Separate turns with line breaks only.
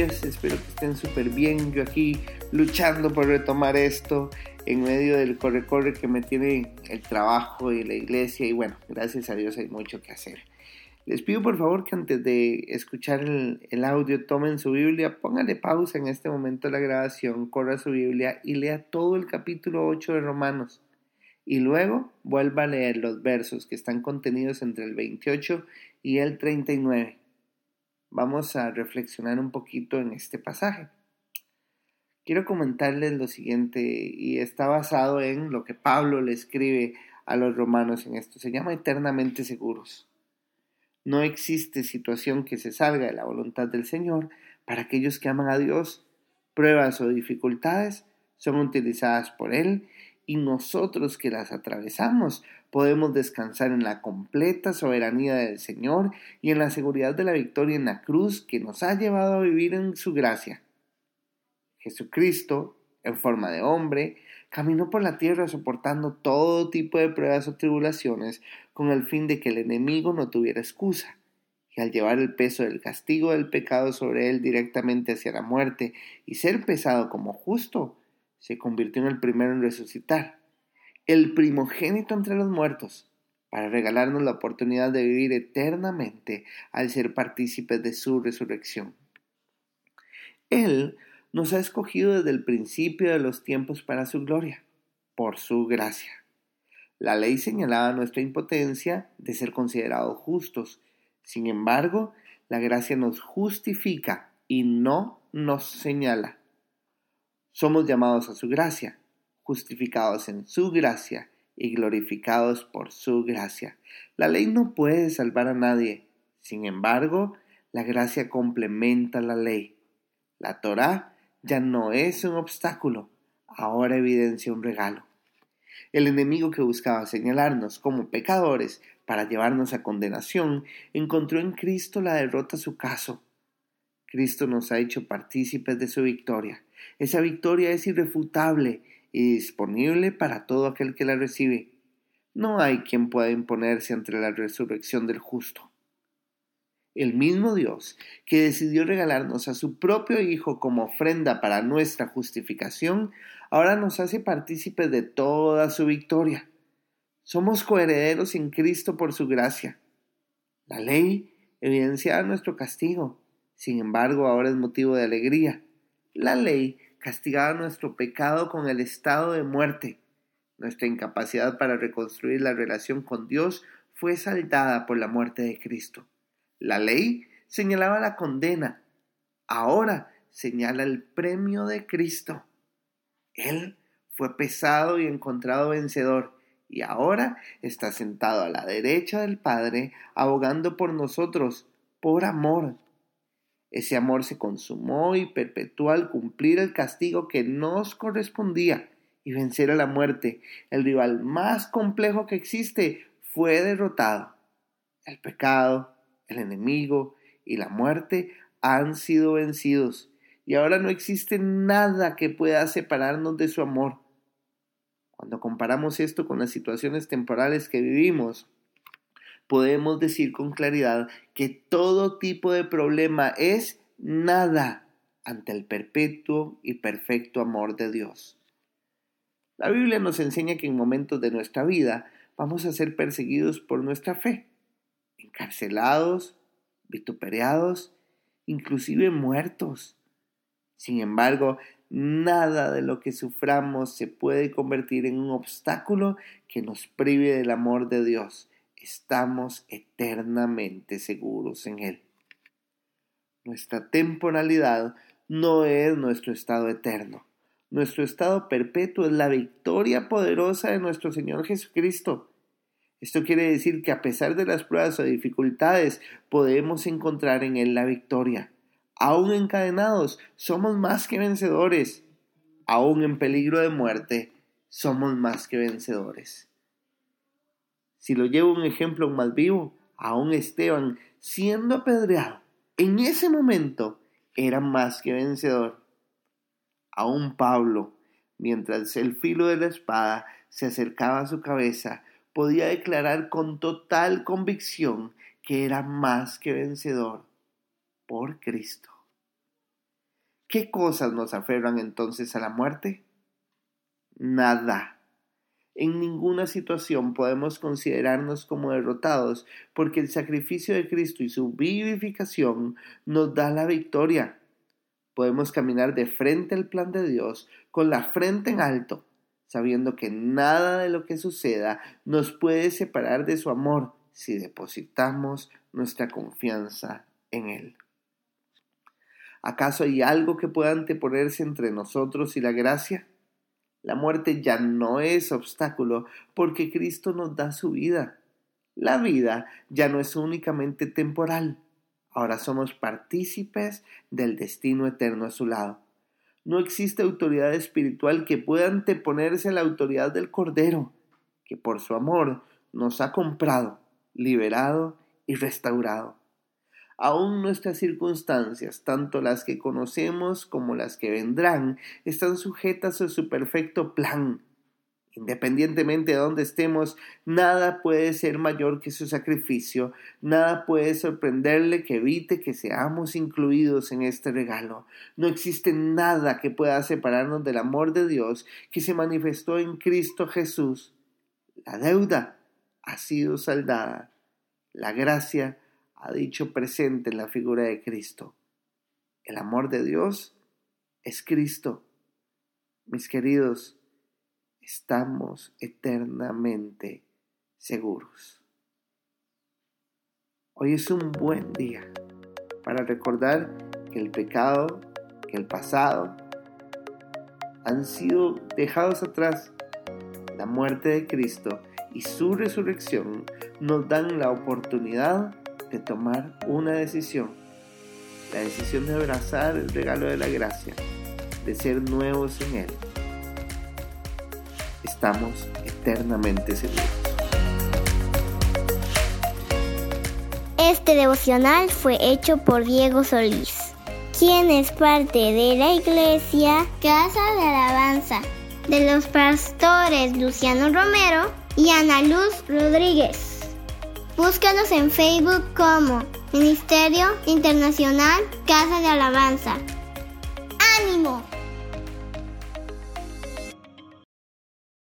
espero que estén súper bien. Yo aquí luchando por retomar esto en medio del corre-corre que me tiene el trabajo y la iglesia y bueno, gracias a Dios hay mucho que hacer. Les pido por favor que antes de escuchar el, el audio tomen su Biblia, pónganle pausa en este momento la grabación, corra su Biblia y lea todo el capítulo 8 de Romanos y luego vuelva a leer los versos que están contenidos entre el 28 y el 39 vamos a reflexionar un poquito en este pasaje. Quiero comentarles lo siguiente y está basado en lo que Pablo le escribe a los romanos en esto. Se llama eternamente seguros. No existe situación que se salga de la voluntad del Señor para aquellos que aman a Dios. Pruebas o dificultades son utilizadas por Él y nosotros que las atravesamos podemos descansar en la completa soberanía del Señor y en la seguridad de la victoria en la cruz que nos ha llevado a vivir en su gracia. Jesucristo, en forma de hombre, caminó por la tierra soportando todo tipo de pruebas o tribulaciones con el fin de que el enemigo no tuviera excusa. Y al llevar el peso del castigo del pecado sobre él directamente hacia la muerte y ser pesado como justo, se convirtió en el primero en resucitar, el primogénito entre los muertos, para regalarnos la oportunidad de vivir eternamente al ser partícipes de su resurrección. Él nos ha escogido desde el principio de los tiempos para su gloria, por su gracia. La ley señalaba nuestra impotencia de ser considerados justos. Sin embargo, la gracia nos justifica y no nos señala. Somos llamados a su gracia, justificados en su gracia y glorificados por su gracia. La ley no puede salvar a nadie. Sin embargo, la gracia complementa la ley. La Torah ya no es un obstáculo, ahora evidencia un regalo. El enemigo que buscaba señalarnos como pecadores para llevarnos a condenación encontró en Cristo la derrota a su caso. Cristo nos ha hecho partícipes de su victoria. Esa victoria es irrefutable y disponible para todo aquel que la recibe. No hay quien pueda imponerse ante la resurrección del justo. El mismo Dios que decidió regalarnos a su propio Hijo como ofrenda para nuestra justificación, ahora nos hace partícipes de toda su victoria. Somos coherederos en Cristo por su gracia. La ley evidenciaba nuestro castigo, sin embargo ahora es motivo de alegría. La ley castigaba nuestro pecado con el estado de muerte. Nuestra incapacidad para reconstruir la relación con Dios fue saldada por la muerte de Cristo. La ley señalaba la condena. Ahora señala el premio de Cristo. Él fue pesado y encontrado vencedor, y ahora está sentado a la derecha del Padre, abogando por nosotros, por amor. Ese amor se consumó y perpetuó al cumplir el castigo que nos correspondía y vencer a la muerte. El rival más complejo que existe fue derrotado. El pecado, el enemigo y la muerte han sido vencidos y ahora no existe nada que pueda separarnos de su amor. Cuando comparamos esto con las situaciones temporales que vivimos, podemos decir con claridad que todo tipo de problema es nada ante el perpetuo y perfecto amor de Dios. La Biblia nos enseña que en momentos de nuestra vida vamos a ser perseguidos por nuestra fe, encarcelados, vituperados, inclusive muertos. Sin embargo, nada de lo que suframos se puede convertir en un obstáculo que nos prive del amor de Dios estamos eternamente seguros en Él. Nuestra temporalidad no es nuestro estado eterno. Nuestro estado perpetuo es la victoria poderosa de nuestro Señor Jesucristo. Esto quiere decir que a pesar de las pruebas o dificultades podemos encontrar en Él la victoria. Aún encadenados, somos más que vencedores. Aún en peligro de muerte, somos más que vencedores. Si lo llevo un ejemplo más vivo, aún Esteban, siendo apedreado, en ese momento era más que vencedor. Aún Pablo, mientras el filo de la espada se acercaba a su cabeza, podía declarar con total convicción que era más que vencedor por Cristo. ¿Qué cosas nos aferran entonces a la muerte? Nada. En ninguna situación podemos considerarnos como derrotados porque el sacrificio de Cristo y su vivificación nos da la victoria. Podemos caminar de frente al plan de Dios con la frente en alto, sabiendo que nada de lo que suceda nos puede separar de su amor si depositamos nuestra confianza en Él. ¿Acaso hay algo que pueda anteponerse entre nosotros y la gracia? La muerte ya no es obstáculo porque Cristo nos da su vida. La vida ya no es únicamente temporal. Ahora somos partícipes del destino eterno a su lado. No existe autoridad espiritual que pueda anteponerse a la autoridad del Cordero, que por su amor nos ha comprado, liberado y restaurado. Aún nuestras circunstancias, tanto las que conocemos como las que vendrán, están sujetas a su perfecto plan. Independientemente de dónde estemos, nada puede ser mayor que su sacrificio, nada puede sorprenderle que evite que seamos incluidos en este regalo. No existe nada que pueda separarnos del amor de Dios que se manifestó en Cristo Jesús. La deuda ha sido saldada, la gracia ha dicho presente en la figura de Cristo. El amor de Dios es Cristo. Mis queridos, estamos eternamente seguros. Hoy es un buen día para recordar que el pecado, que el pasado han sido dejados atrás. La muerte de Cristo y su resurrección nos dan la oportunidad de tomar una decisión, la decisión de abrazar el regalo de la gracia, de ser nuevos en Él. Estamos eternamente seguros.
Este devocional fue hecho por Diego Solís, quien es parte de la iglesia Casa de Alabanza de los pastores Luciano Romero y Ana Luz Rodríguez. Búscanos en Facebook como Ministerio Internacional Casa de Alabanza. ¡Ánimo!